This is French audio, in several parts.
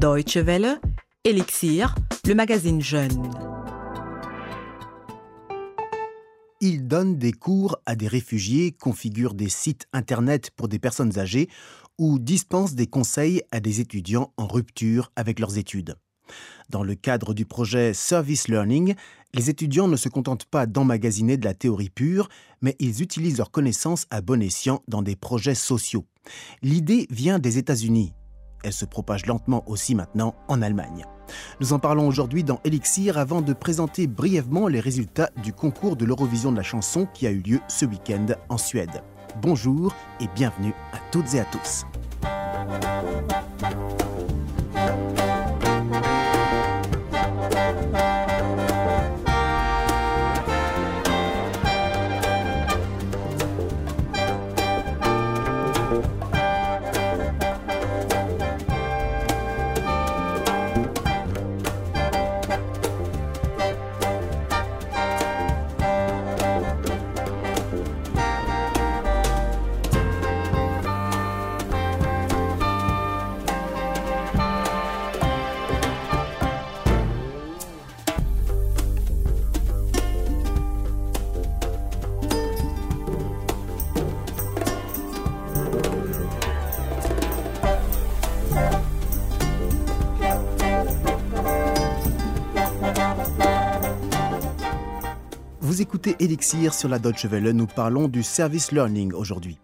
Deutsche Welle, Elixir, le magazine Jeune. Il donne des cours à des réfugiés, configure des sites Internet pour des personnes âgées ou dispense des conseils à des étudiants en rupture avec leurs études. Dans le cadre du projet Service Learning, les étudiants ne se contentent pas d'emmagasiner de la théorie pure, mais ils utilisent leurs connaissances à bon escient dans des projets sociaux. L'idée vient des États-Unis. Elle se propage lentement aussi maintenant en Allemagne. Nous en parlons aujourd'hui dans Elixir avant de présenter brièvement les résultats du concours de l'Eurovision de la chanson qui a eu lieu ce week-end en Suède. Bonjour et bienvenue à toutes et à tous. Vous écoutez Elixir sur la Deutsche Welle, nous parlons du service learning aujourd'hui.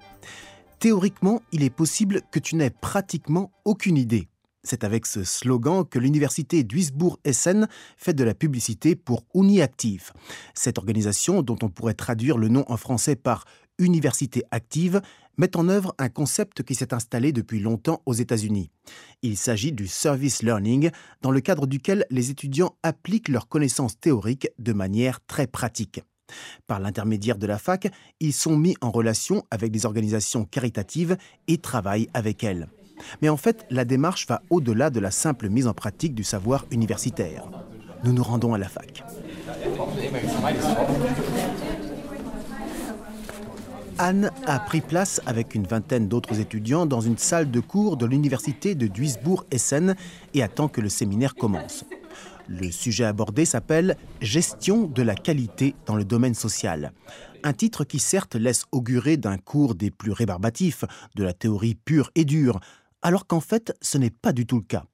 Théoriquement, il est possible que tu n'aies pratiquement aucune idée. C'est avec ce slogan que l'université Duisbourg-Essen fait de la publicité pour UniActive. Cette organisation, dont on pourrait traduire le nom en français par Université active, met en œuvre un concept qui s'est installé depuis longtemps aux États-Unis. Il s'agit du service learning, dans le cadre duquel les étudiants appliquent leurs connaissances théoriques de manière très pratique. Par l'intermédiaire de la fac, ils sont mis en relation avec des organisations caritatives et travaillent avec elles. Mais en fait, la démarche va au-delà de la simple mise en pratique du savoir universitaire. Nous nous rendons à la fac. Anne a pris place avec une vingtaine d'autres étudiants dans une salle de cours de l'université de Duisbourg-Essen et attend que le séminaire commence. Le sujet abordé s'appelle Gestion de la qualité dans le domaine social. Un titre qui certes laisse augurer d'un cours des plus rébarbatifs, de la théorie pure et dure, alors qu'en fait ce n'est pas du tout le cas.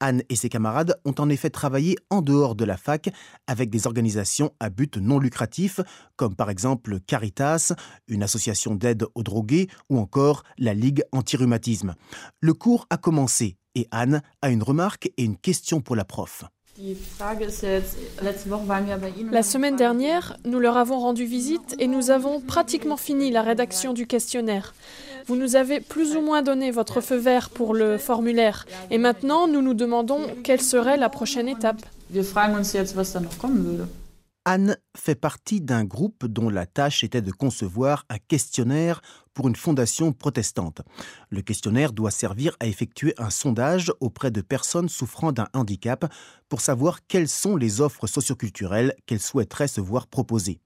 Anne et ses camarades ont en effet travaillé en dehors de la fac avec des organisations à but non lucratif, comme par exemple Caritas, une association d'aide aux drogués, ou encore la Ligue anti-rhumatisme. Le cours a commencé et Anne a une remarque et une question pour la prof. La semaine dernière, nous leur avons rendu visite et nous avons pratiquement fini la rédaction du questionnaire. Vous nous avez plus ou moins donné votre feu vert pour le formulaire et maintenant nous nous demandons quelle serait la prochaine étape. Anne fait partie d'un groupe dont la tâche était de concevoir un questionnaire pour une fondation protestante. Le questionnaire doit servir à effectuer un sondage auprès de personnes souffrant d'un handicap pour savoir quelles sont les offres socioculturelles qu'elles souhaiteraient se voir proposer.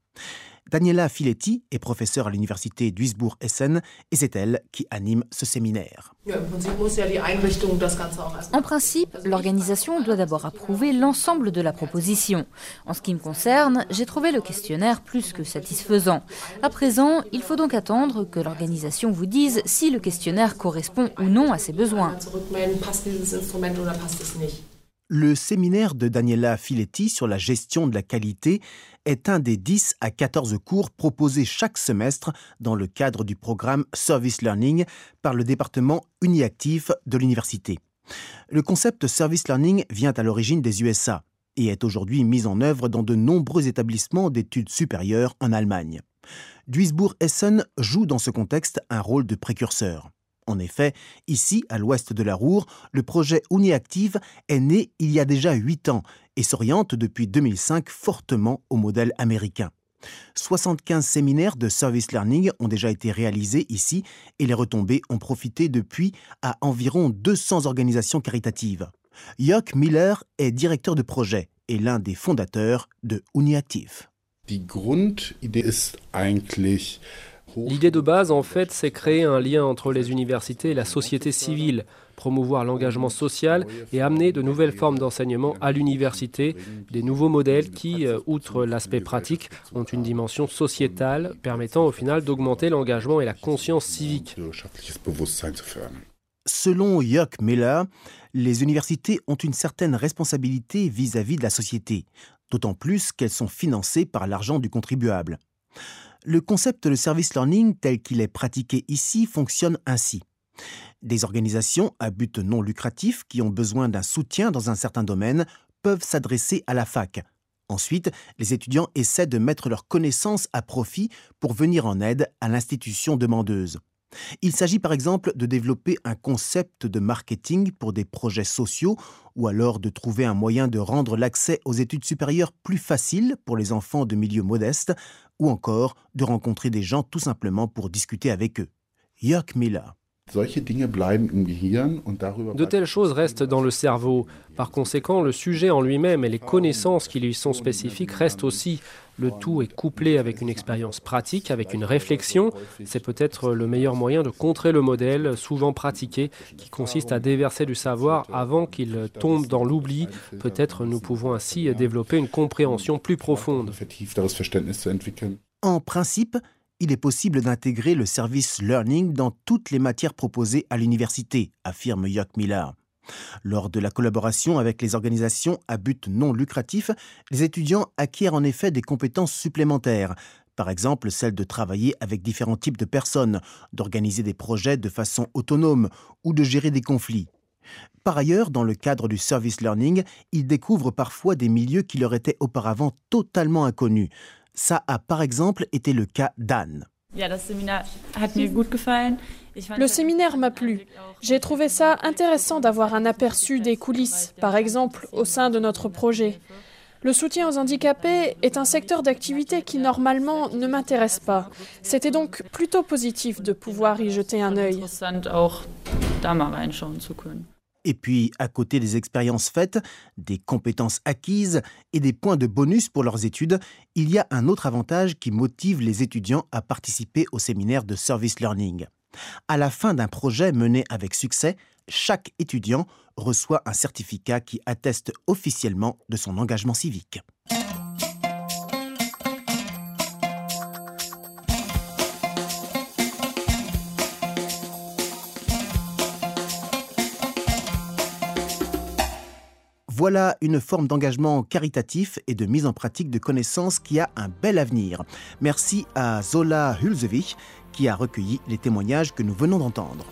Daniela Filetti est professeure à l'université Duisbourg-Essen et c'est elle qui anime ce séminaire. En principe, l'organisation doit d'abord approuver l'ensemble de la proposition. En ce qui me concerne, j'ai trouvé le questionnaire plus que satisfaisant. À présent, il faut donc attendre que l'organisation vous dise si le questionnaire correspond ou non à ses besoins. Le séminaire de Daniela Filetti sur la gestion de la qualité est un des 10 à 14 cours proposés chaque semestre dans le cadre du programme Service Learning par le département Uniactif de l'université. Le concept Service Learning vient à l'origine des USA et est aujourd'hui mis en œuvre dans de nombreux établissements d'études supérieures en Allemagne. Duisbourg-Essen joue dans ce contexte un rôle de précurseur. En effet, ici, à l'ouest de la Roure, le projet UniActive est né il y a déjà huit ans et s'oriente depuis 2005 fortement au modèle américain. 75 séminaires de service learning ont déjà été réalisés ici et les retombées ont profité depuis à environ 200 organisations caritatives. Jörg Miller est directeur de projet et l'un des fondateurs de UniActive. L'idée de base, en fait, c'est créer un lien entre les universités et la société civile, promouvoir l'engagement social et amener de nouvelles formes d'enseignement à l'université, des nouveaux modèles qui, euh, outre l'aspect pratique, ont une dimension sociétale permettant au final d'augmenter l'engagement et la conscience civique. Selon Jörg Miller, les universités ont une certaine responsabilité vis-à-vis de la société, d'autant plus qu'elles sont financées par l'argent du contribuable. Le concept de service learning tel qu'il est pratiqué ici fonctionne ainsi. Des organisations à but non lucratif qui ont besoin d'un soutien dans un certain domaine peuvent s'adresser à la fac. Ensuite, les étudiants essaient de mettre leurs connaissances à profit pour venir en aide à l'institution demandeuse. Il s'agit par exemple de développer un concept de marketing pour des projets sociaux ou alors de trouver un moyen de rendre l'accès aux études supérieures plus facile pour les enfants de milieux modestes ou encore de rencontrer des gens tout simplement pour discuter avec eux. Jörg Miller. De telles choses restent dans le cerveau. Par conséquent, le sujet en lui-même et les connaissances qui lui sont spécifiques restent aussi. Le tout est couplé avec une expérience pratique, avec une réflexion. C'est peut-être le meilleur moyen de contrer le modèle souvent pratiqué qui consiste à déverser du savoir avant qu'il tombe dans l'oubli. Peut-être nous pouvons ainsi développer une compréhension plus profonde. En principe, il est possible d'intégrer le service learning dans toutes les matières proposées à l'université, affirme Jörg Miller. Lors de la collaboration avec les organisations à but non lucratif, les étudiants acquièrent en effet des compétences supplémentaires, par exemple celle de travailler avec différents types de personnes, d'organiser des projets de façon autonome ou de gérer des conflits. Par ailleurs, dans le cadre du service learning, ils découvrent parfois des milieux qui leur étaient auparavant totalement inconnus, ça a par exemple été le cas d'Anne. Le séminaire m'a plu. J'ai trouvé ça intéressant d'avoir un aperçu des coulisses, par exemple au sein de notre projet. Le soutien aux handicapés est un secteur d'activité qui normalement ne m'intéresse pas. C'était donc plutôt positif de pouvoir y jeter un œil. Et puis, à côté des expériences faites, des compétences acquises et des points de bonus pour leurs études, il y a un autre avantage qui motive les étudiants à participer au séminaire de Service Learning. À la fin d'un projet mené avec succès, chaque étudiant reçoit un certificat qui atteste officiellement de son engagement civique. Voilà une forme d'engagement caritatif et de mise en pratique de connaissances qui a un bel avenir. Merci à Zola Hulzevich qui a recueilli les témoignages que nous venons d'entendre.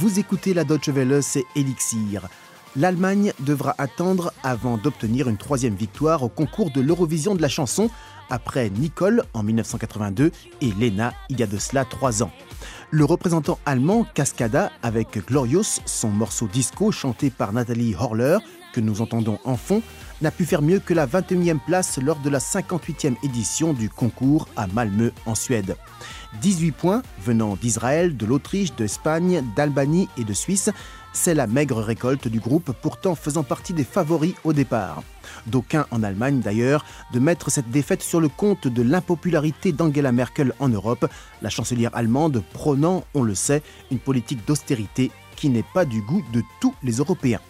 Vous écoutez la Deutsche Welle, c'est Elixir. L'Allemagne devra attendre avant d'obtenir une troisième victoire au concours de l'Eurovision de la chanson, après Nicole en 1982 et Lena il y a de cela trois ans. Le représentant allemand Cascada avec Glorious, son morceau disco chanté par Nathalie Horler, que nous entendons en fond, n'a pu faire mieux que la 21e place lors de la 58e édition du concours à Malmö en Suède. 18 points venant d'Israël, de l'Autriche, d'Espagne, d'Albanie et de Suisse. C'est la maigre récolte du groupe pourtant faisant partie des favoris au départ. D'aucuns en Allemagne d'ailleurs de mettre cette défaite sur le compte de l'impopularité d'Angela Merkel en Europe, la chancelière allemande prônant, on le sait, une politique d'austérité qui n'est pas du goût de tous les Européens.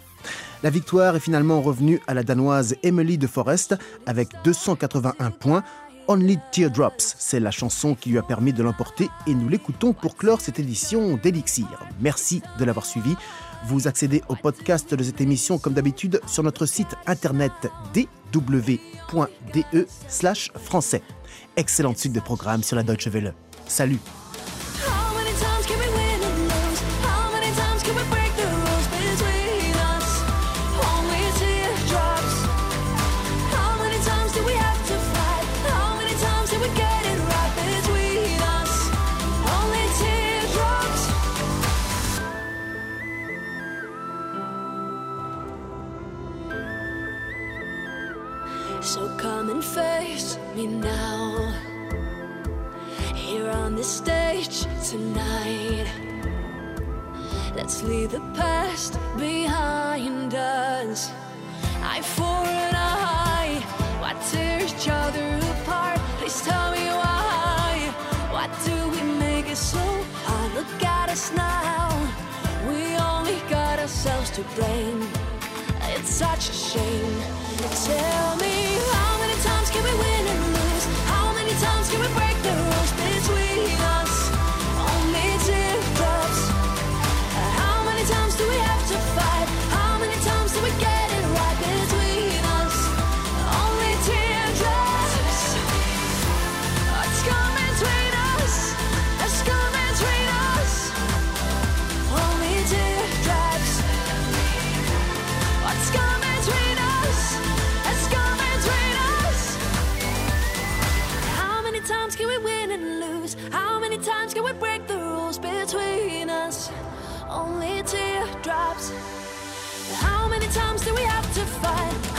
La victoire est finalement revenue à la Danoise Emily de Forest avec 281 points Only Teardrops, c'est la chanson qui lui a permis de l'emporter et nous l'écoutons pour clore cette édition d'Elixir. Merci de l'avoir suivi. Vous accédez au podcast de cette émission comme d'habitude sur notre site internet dw.de français. Excellente suite de programmes sur la Deutsche Welle. Salut on the stage tonight. Let's leave the past behind us. I for an eye. Why tear each other apart? Please tell me why. Why do we make it so hard? Look at us now. We only got ourselves to blame. It's such a shame. Tell me how many times can we win and lose? How many times can we break be teardrops. How many times do we have to fight?